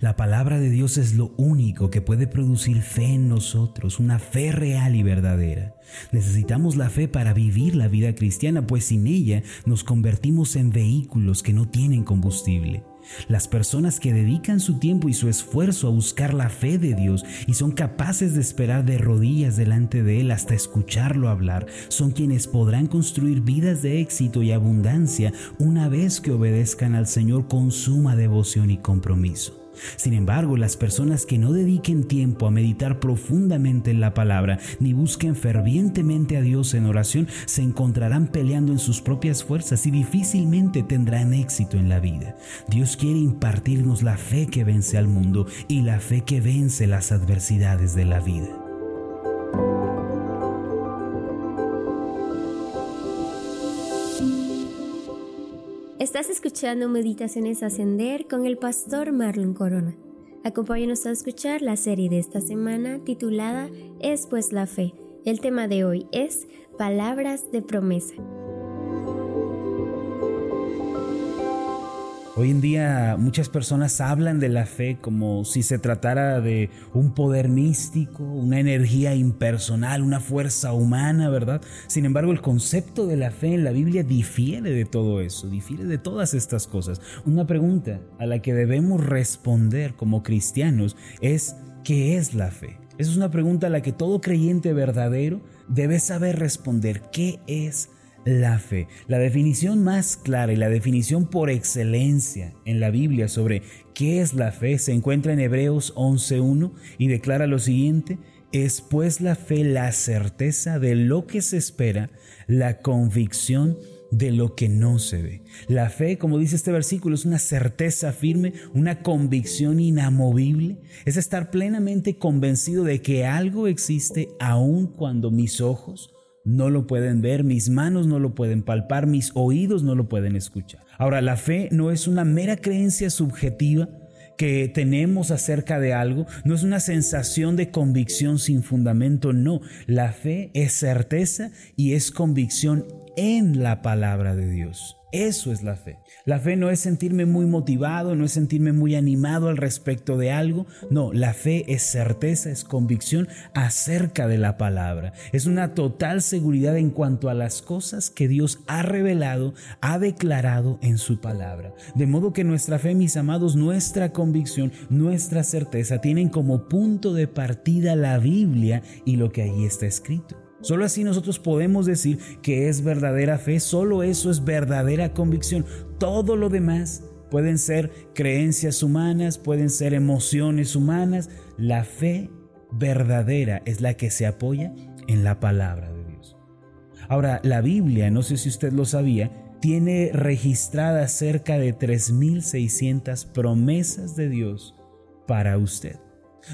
La palabra de Dios es lo único que puede producir fe en nosotros, una fe real y verdadera. Necesitamos la fe para vivir la vida cristiana, pues sin ella nos convertimos en vehículos que no tienen combustible. Las personas que dedican su tiempo y su esfuerzo a buscar la fe de Dios y son capaces de esperar de rodillas delante de Él hasta escucharlo hablar, son quienes podrán construir vidas de éxito y abundancia una vez que obedezcan al Señor con suma devoción y compromiso. Sin embargo, las personas que no dediquen tiempo a meditar profundamente en la palabra, ni busquen fervientemente a Dios en oración, se encontrarán peleando en sus propias fuerzas y difícilmente tendrán éxito en la vida. Dios quiere impartirnos la fe que vence al mundo y la fe que vence las adversidades de la vida. Estás escuchando Meditaciones Ascender con el pastor Marlon Corona. Acompáñanos a escuchar la serie de esta semana titulada Es pues la fe. El tema de hoy es Palabras de promesa. Hoy en día muchas personas hablan de la fe como si se tratara de un poder místico, una energía impersonal, una fuerza humana, ¿verdad? Sin embargo, el concepto de la fe en la Biblia difiere de todo eso, difiere de todas estas cosas. Una pregunta a la que debemos responder como cristianos es, ¿qué es la fe? Esa es una pregunta a la que todo creyente verdadero debe saber responder. ¿Qué es la fe. La definición más clara y la definición por excelencia en la Biblia sobre qué es la fe se encuentra en Hebreos 11.1 y declara lo siguiente, es pues la fe la certeza de lo que se espera, la convicción de lo que no se ve. La fe, como dice este versículo, es una certeza firme, una convicción inamovible, es estar plenamente convencido de que algo existe aun cuando mis ojos no lo pueden ver, mis manos no lo pueden palpar, mis oídos no lo pueden escuchar. Ahora, la fe no es una mera creencia subjetiva que tenemos acerca de algo, no es una sensación de convicción sin fundamento, no, la fe es certeza y es convicción en la palabra de Dios. Eso es la fe. La fe no es sentirme muy motivado, no es sentirme muy animado al respecto de algo. No, la fe es certeza, es convicción acerca de la palabra. Es una total seguridad en cuanto a las cosas que Dios ha revelado, ha declarado en su palabra. De modo que nuestra fe, mis amados, nuestra convicción, nuestra certeza tienen como punto de partida la Biblia y lo que ahí está escrito. Solo así nosotros podemos decir que es verdadera fe, solo eso es verdadera convicción. Todo lo demás pueden ser creencias humanas, pueden ser emociones humanas. La fe verdadera es la que se apoya en la palabra de Dios. Ahora, la Biblia, no sé si usted lo sabía, tiene registradas cerca de 3.600 promesas de Dios para usted.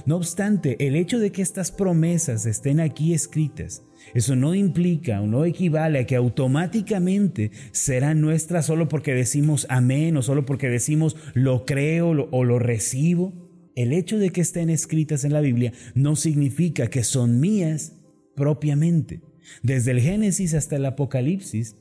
No obstante, el hecho de que estas promesas estén aquí escritas, eso no implica o no equivale a que automáticamente serán nuestras solo porque decimos amén o solo porque decimos lo creo o lo recibo. El hecho de que estén escritas en la Biblia no significa que son mías propiamente. Desde el Génesis hasta el Apocalipsis,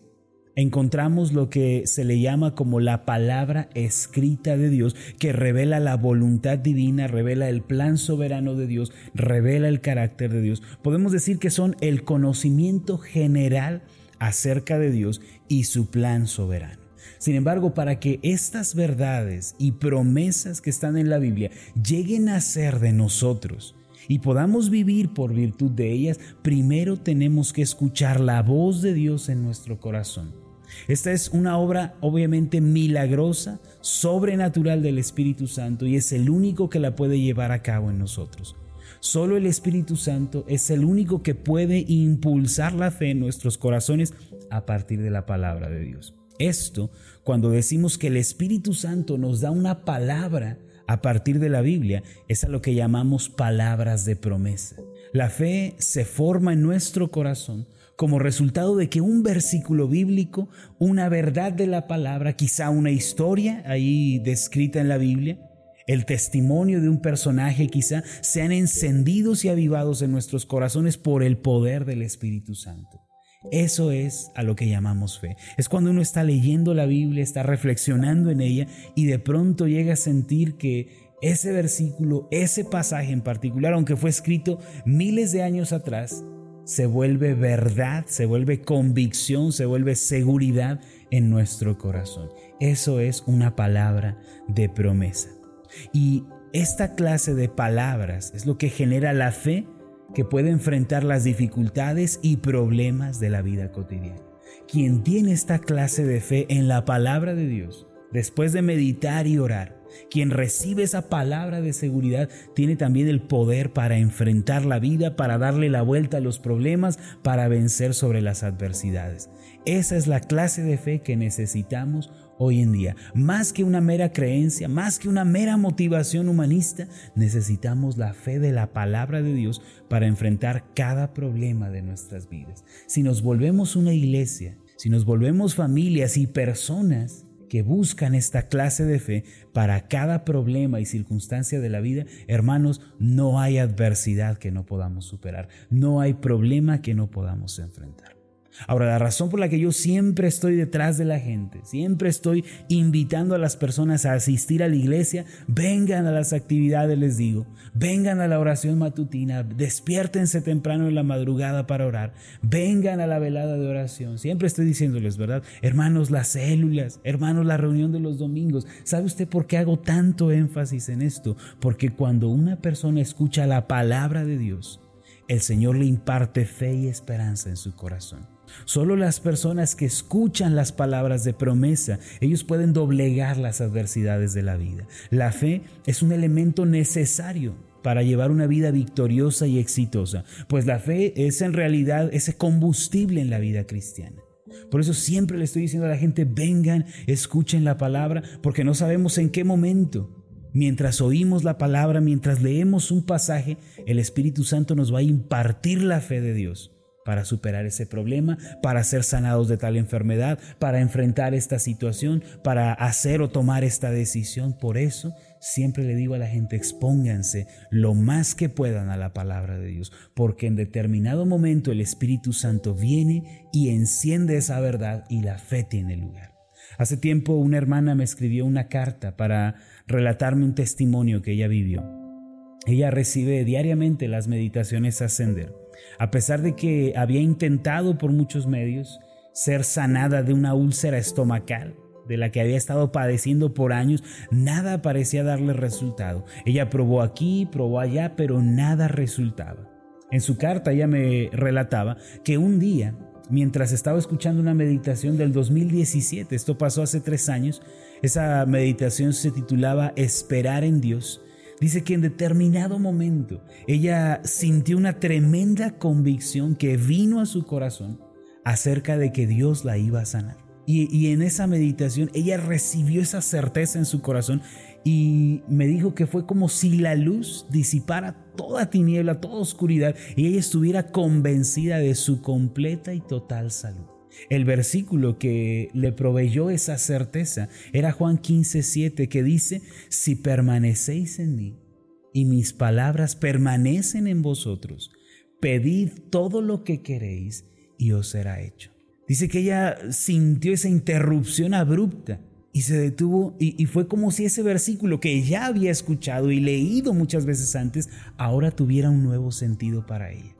encontramos lo que se le llama como la palabra escrita de Dios, que revela la voluntad divina, revela el plan soberano de Dios, revela el carácter de Dios. Podemos decir que son el conocimiento general acerca de Dios y su plan soberano. Sin embargo, para que estas verdades y promesas que están en la Biblia lleguen a ser de nosotros, y podamos vivir por virtud de ellas, primero tenemos que escuchar la voz de Dios en nuestro corazón. Esta es una obra obviamente milagrosa, sobrenatural del Espíritu Santo y es el único que la puede llevar a cabo en nosotros. Solo el Espíritu Santo es el único que puede impulsar la fe en nuestros corazones a partir de la palabra de Dios. Esto, cuando decimos que el Espíritu Santo nos da una palabra a partir de la Biblia, es a lo que llamamos palabras de promesa. La fe se forma en nuestro corazón como resultado de que un versículo bíblico, una verdad de la palabra, quizá una historia ahí descrita en la Biblia, el testimonio de un personaje quizá, sean encendidos y avivados en nuestros corazones por el poder del Espíritu Santo. Eso es a lo que llamamos fe. Es cuando uno está leyendo la Biblia, está reflexionando en ella y de pronto llega a sentir que ese versículo, ese pasaje en particular, aunque fue escrito miles de años atrás, se vuelve verdad, se vuelve convicción, se vuelve seguridad en nuestro corazón. Eso es una palabra de promesa. Y esta clase de palabras es lo que genera la fe que puede enfrentar las dificultades y problemas de la vida cotidiana. Quien tiene esta clase de fe en la palabra de Dios, después de meditar y orar, quien recibe esa palabra de seguridad tiene también el poder para enfrentar la vida, para darle la vuelta a los problemas, para vencer sobre las adversidades. Esa es la clase de fe que necesitamos hoy en día. Más que una mera creencia, más que una mera motivación humanista, necesitamos la fe de la palabra de Dios para enfrentar cada problema de nuestras vidas. Si nos volvemos una iglesia, si nos volvemos familias y personas que buscan esta clase de fe para cada problema y circunstancia de la vida, hermanos, no hay adversidad que no podamos superar, no hay problema que no podamos enfrentar. Ahora, la razón por la que yo siempre estoy detrás de la gente, siempre estoy invitando a las personas a asistir a la iglesia, vengan a las actividades, les digo, vengan a la oración matutina, despiértense temprano en la madrugada para orar, vengan a la velada de oración. Siempre estoy diciéndoles, ¿verdad? Hermanos, las células, hermanos, la reunión de los domingos. ¿Sabe usted por qué hago tanto énfasis en esto? Porque cuando una persona escucha la palabra de Dios, el Señor le imparte fe y esperanza en su corazón. Solo las personas que escuchan las palabras de promesa, ellos pueden doblegar las adversidades de la vida. La fe es un elemento necesario para llevar una vida victoriosa y exitosa, pues la fe es en realidad ese combustible en la vida cristiana. Por eso siempre le estoy diciendo a la gente, vengan, escuchen la palabra, porque no sabemos en qué momento. Mientras oímos la palabra, mientras leemos un pasaje, el Espíritu Santo nos va a impartir la fe de Dios para superar ese problema, para ser sanados de tal enfermedad, para enfrentar esta situación, para hacer o tomar esta decisión. Por eso siempre le digo a la gente, expónganse lo más que puedan a la palabra de Dios, porque en determinado momento el Espíritu Santo viene y enciende esa verdad y la fe tiene lugar. Hace tiempo una hermana me escribió una carta para relatarme un testimonio que ella vivió. Ella recibe diariamente las meditaciones ascender a pesar de que había intentado por muchos medios ser sanada de una úlcera estomacal, de la que había estado padeciendo por años, nada parecía darle resultado. Ella probó aquí, probó allá, pero nada resultaba. En su carta ella me relataba que un día, mientras estaba escuchando una meditación del 2017, esto pasó hace tres años, esa meditación se titulaba Esperar en Dios, Dice que en determinado momento ella sintió una tremenda convicción que vino a su corazón acerca de que Dios la iba a sanar. Y, en esa meditación ella recibió esa certeza en su corazón y me dijo que fue como si la luz disipara toda tiniebla, toda oscuridad y ella estuviera convencida de su completa y total salud. El versículo que le proveyó esa certeza era Juan 15:7 que dice, si permanecéis en mí y mis palabras permanecen en vosotros, pedid todo lo que queréis y os será hecho. Dice que ella sintió esa interrupción abrupta y se detuvo y, y, fue como si ese versículo que ya había escuchado y leído muchas veces antes, ahora tuviera un nuevo sentido para ella.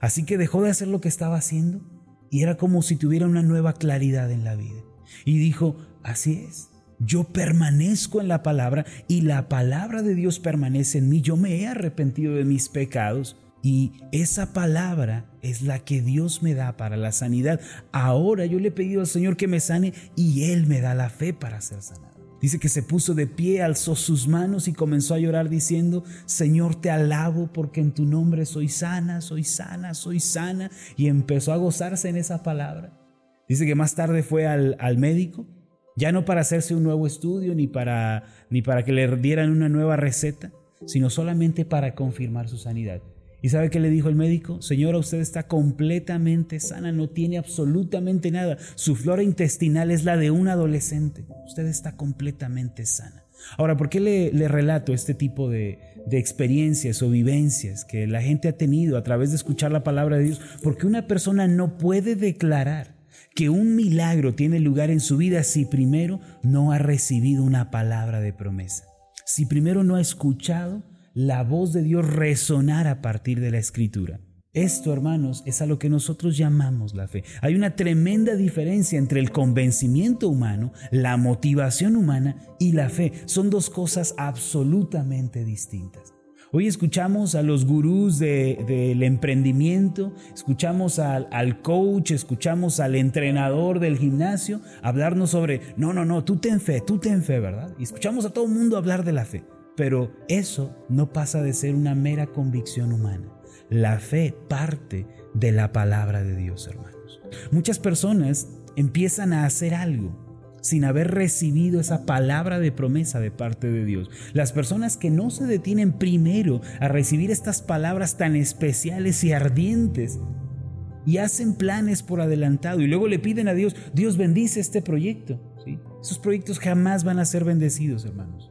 Así que dejó de hacer lo que estaba haciendo y era como si tuviera una nueva claridad en la vida. Y dijo, así es, yo permanezco en la palabra y la palabra de Dios permanece en mí. Yo me he arrepentido de mis pecados y esa palabra es la que Dios me da para la sanidad. Ahora yo le he pedido al Señor que me sane y Él me da la fe para ser sanado. Dice que se puso de pie, alzó sus manos y comenzó a llorar diciendo, Señor, te alabo porque en tu nombre soy sana, soy sana, soy sana. Y empezó a gozarse en esa palabra. Dice que más tarde fue al, al médico, ya no para hacerse un nuevo estudio ni para, ni para que le dieran una nueva receta, sino solamente para confirmar su sanidad. ¿Y sabe qué le dijo el médico? Señora, usted está completamente sana, no tiene absolutamente nada. Su flora intestinal es la de un adolescente. Usted está completamente sana. Ahora, ¿por qué le, relato este tipo de, de experiencias o vivencias que la gente ha tenido a través de escuchar la palabra de Dios? Porque una persona no puede declarar que un milagro tiene lugar en su vida si primero no ha recibido una palabra de promesa si primero no ha escuchado la voz de Dios resonar a partir de la escritura. Esto, hermanos, es a lo que nosotros llamamos la fe. Hay una tremenda diferencia entre el convencimiento humano, la motivación humana y la fe. Son dos cosas absolutamente distintas. Hoy escuchamos a los gurús del emprendimiento, escuchamos al, al, coach, escuchamos al entrenador del gimnasio hablarnos sobre, no, no, no, tú ten fe, tú ten fe, ¿verdad? Y escuchamos a todo el mundo hablar de la fe. Pero eso no pasa de ser una mera convicción humana. La fe parte de la palabra de Dios, hermanos. Muchas personas empiezan a hacer algo sin haber recibido esa palabra de promesa de parte de Dios. Las personas que no se detienen primero a recibir estas palabras tan especiales y ardientes y hacen planes por adelantado y luego le piden a Dios, Dios bendice este proyecto. ¿sí? Esos proyectos jamás van a ser bendecidos, hermanos.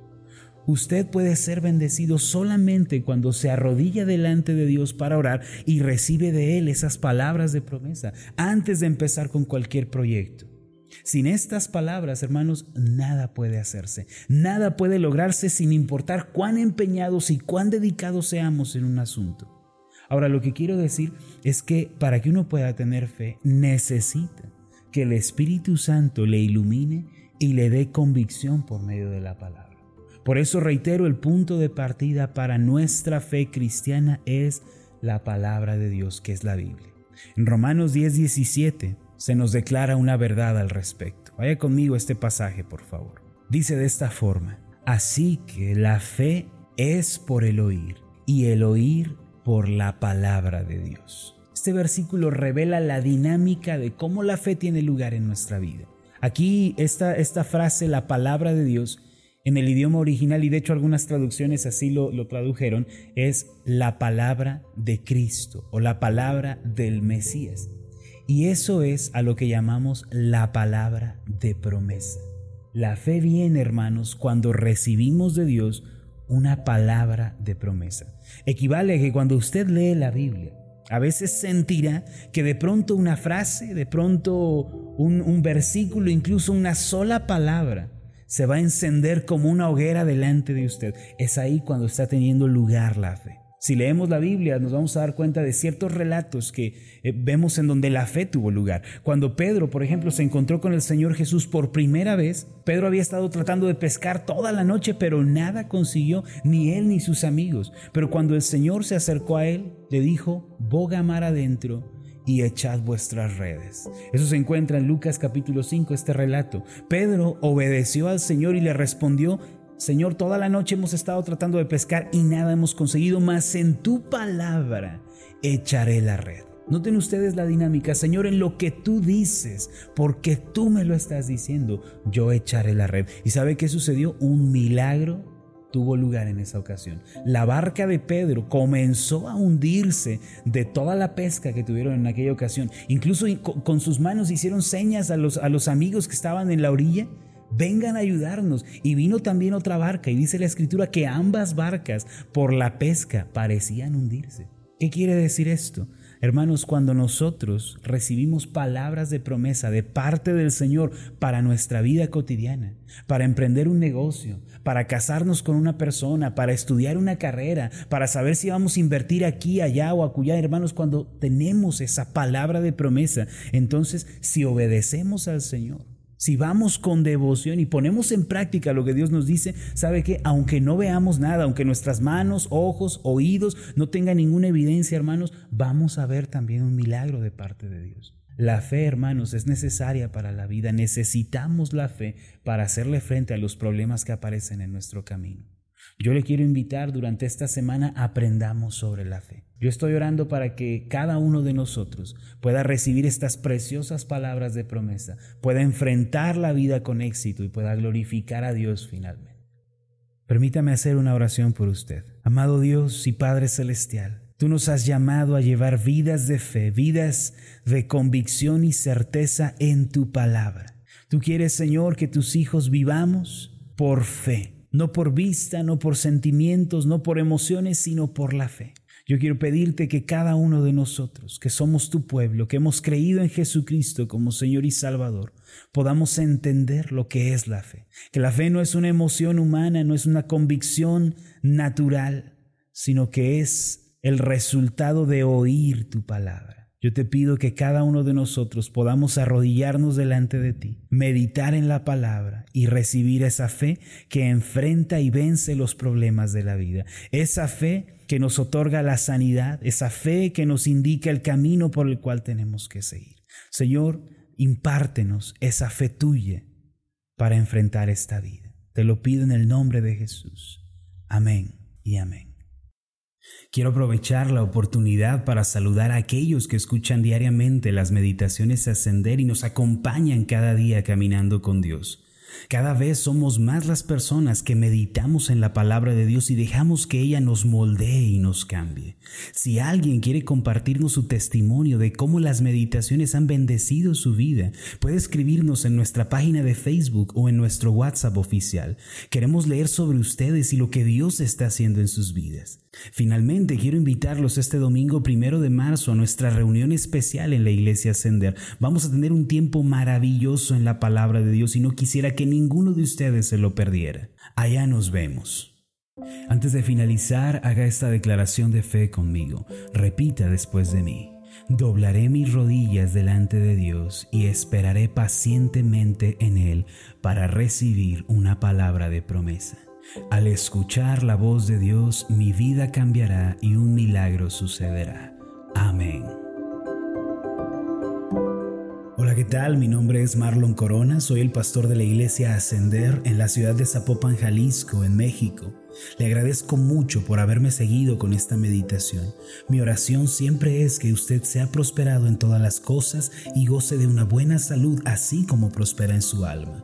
Usted puede ser bendecido solamente cuando se arrodilla delante de Dios para orar y recibe de Él esas palabras de promesa antes de empezar con cualquier proyecto. Sin estas palabras, hermanos, nada puede hacerse. Nada puede lograrse sin importar cuán empeñados y cuán dedicados seamos en un asunto. Ahora, lo que quiero decir es que para que uno pueda tener fe, necesita que el Espíritu Santo le ilumine y le dé convicción por medio de la palabra. Por eso reitero, el punto de partida para nuestra fe cristiana es la palabra de Dios, que es la Biblia. En Romanos 10, 17 se nos declara una verdad al respecto. Vaya conmigo este pasaje, por favor. Dice de esta forma, así que la fe es por el oír y el oír por la palabra de Dios. Este versículo revela la dinámica de cómo la fe tiene lugar en nuestra vida. Aquí esta, esta frase, la palabra de Dios, en el idioma original, y de hecho algunas traducciones así lo, lo tradujeron, es la palabra de Cristo o la palabra del Mesías. Y eso es a lo que llamamos la palabra de promesa. La fe viene, hermanos, cuando recibimos de Dios una palabra de promesa. Equivale a que cuando usted lee la Biblia, a veces sentirá que de pronto una frase, de pronto un, un versículo, incluso una sola palabra, se va a encender como una hoguera delante de usted. Es ahí cuando está teniendo lugar la fe. Si leemos la Biblia nos vamos a dar cuenta de ciertos relatos que eh, vemos en donde la fe tuvo lugar. Cuando Pedro, por ejemplo, se encontró con el Señor Jesús por primera vez, Pedro había estado tratando de pescar toda la noche, pero nada consiguió, ni él ni sus amigos. Pero cuando el Señor se acercó a él, le dijo, boga mar adentro y echad vuestras redes. Eso se encuentra en Lucas capítulo 5, este relato. Pedro obedeció al Señor y le respondió, Señor, toda la noche hemos estado tratando de pescar y nada hemos conseguido, mas en tu palabra echaré la red. Noten ustedes la dinámica, Señor, en lo que tú dices, porque tú me lo estás diciendo, yo echaré la red. ¿Y sabe qué sucedió? Un milagro tuvo lugar en esa ocasión. La barca de Pedro comenzó a hundirse de toda la pesca que tuvieron en aquella ocasión. Incluso con sus manos hicieron señas a los, a los amigos que estaban en la orilla vengan a ayudarnos. Y vino también otra barca y dice la escritura que ambas barcas por la pesca parecían hundirse. ¿Qué quiere decir esto? Hermanos, cuando nosotros recibimos palabras de promesa de parte del Señor para nuestra vida cotidiana, para emprender un negocio, para casarnos con una persona, para estudiar una carrera, para saber si vamos a invertir aquí, allá o acullá, hermanos, cuando tenemos esa palabra de promesa, entonces si obedecemos al Señor, si vamos con devoción y ponemos en práctica lo que Dios nos dice, sabe que aunque no veamos nada, aunque nuestras manos, ojos, oídos no tengan ninguna evidencia, hermanos, vamos a ver también un milagro de parte de Dios. La fe, hermanos, es necesaria para la vida. Necesitamos la fe para hacerle frente a los problemas que aparecen en nuestro camino. Yo le quiero invitar durante esta semana aprendamos sobre la fe. Yo estoy orando para que cada uno de nosotros pueda recibir estas preciosas palabras de promesa, pueda enfrentar la vida con éxito y pueda glorificar a Dios finalmente. Permítame hacer una oración por usted. Amado Dios y Padre Celestial, tú nos has llamado a llevar vidas de fe, vidas de convicción y certeza en tu palabra. Tú quieres, Señor, que tus hijos vivamos por fe, no por vista, no por sentimientos, no por emociones, sino por la fe. Yo quiero pedirte que cada uno de nosotros, que somos tu pueblo, que hemos creído en Jesucristo como Señor y Salvador, podamos entender lo que es la fe. Que la fe no es una emoción humana, no es una convicción natural, sino que es el resultado de oír tu palabra. Yo te pido que cada uno de nosotros podamos arrodillarnos delante de ti, meditar en la palabra y recibir esa fe que enfrenta y vence los problemas de la vida. Esa fe que nos otorga la sanidad, esa fe que nos indica el camino por el cual tenemos que seguir. Señor, impártenos esa fe tuya para enfrentar esta vida. Te lo pido en el nombre de Jesús. Amén y amén. Quiero aprovechar la oportunidad para saludar a aquellos que escuchan diariamente las meditaciones ascender y nos acompañan cada día caminando con Dios. Cada vez somos más las personas que meditamos en la palabra de Dios y dejamos que ella nos moldee y nos cambie. Si alguien quiere compartirnos su testimonio de cómo las meditaciones han bendecido su vida, puede escribirnos en nuestra página de Facebook o en nuestro WhatsApp oficial. Queremos leer sobre ustedes y lo que Dios está haciendo en sus vidas. Finalmente, quiero invitarlos este domingo primero de marzo a nuestra reunión especial en la iglesia Ascender. Vamos a tener un tiempo maravilloso en la palabra de Dios y no quisiera que ninguno de ustedes se lo perdiera. Allá nos vemos. Antes de finalizar, haga esta declaración de fe conmigo. Repita después de mí. Doblaré mis rodillas delante de Dios y esperaré pacientemente en Él para recibir una palabra de promesa. Al escuchar la voz de Dios, mi vida cambiará y un milagro sucederá. Amén. Hola, ¿qué tal? Mi nombre es Marlon Corona, soy el pastor de la iglesia Ascender en la ciudad de Zapopan, Jalisco, en México. Le agradezco mucho por haberme seguido con esta meditación. Mi oración siempre es que usted sea prosperado en todas las cosas y goce de una buena salud, así como prospera en su alma.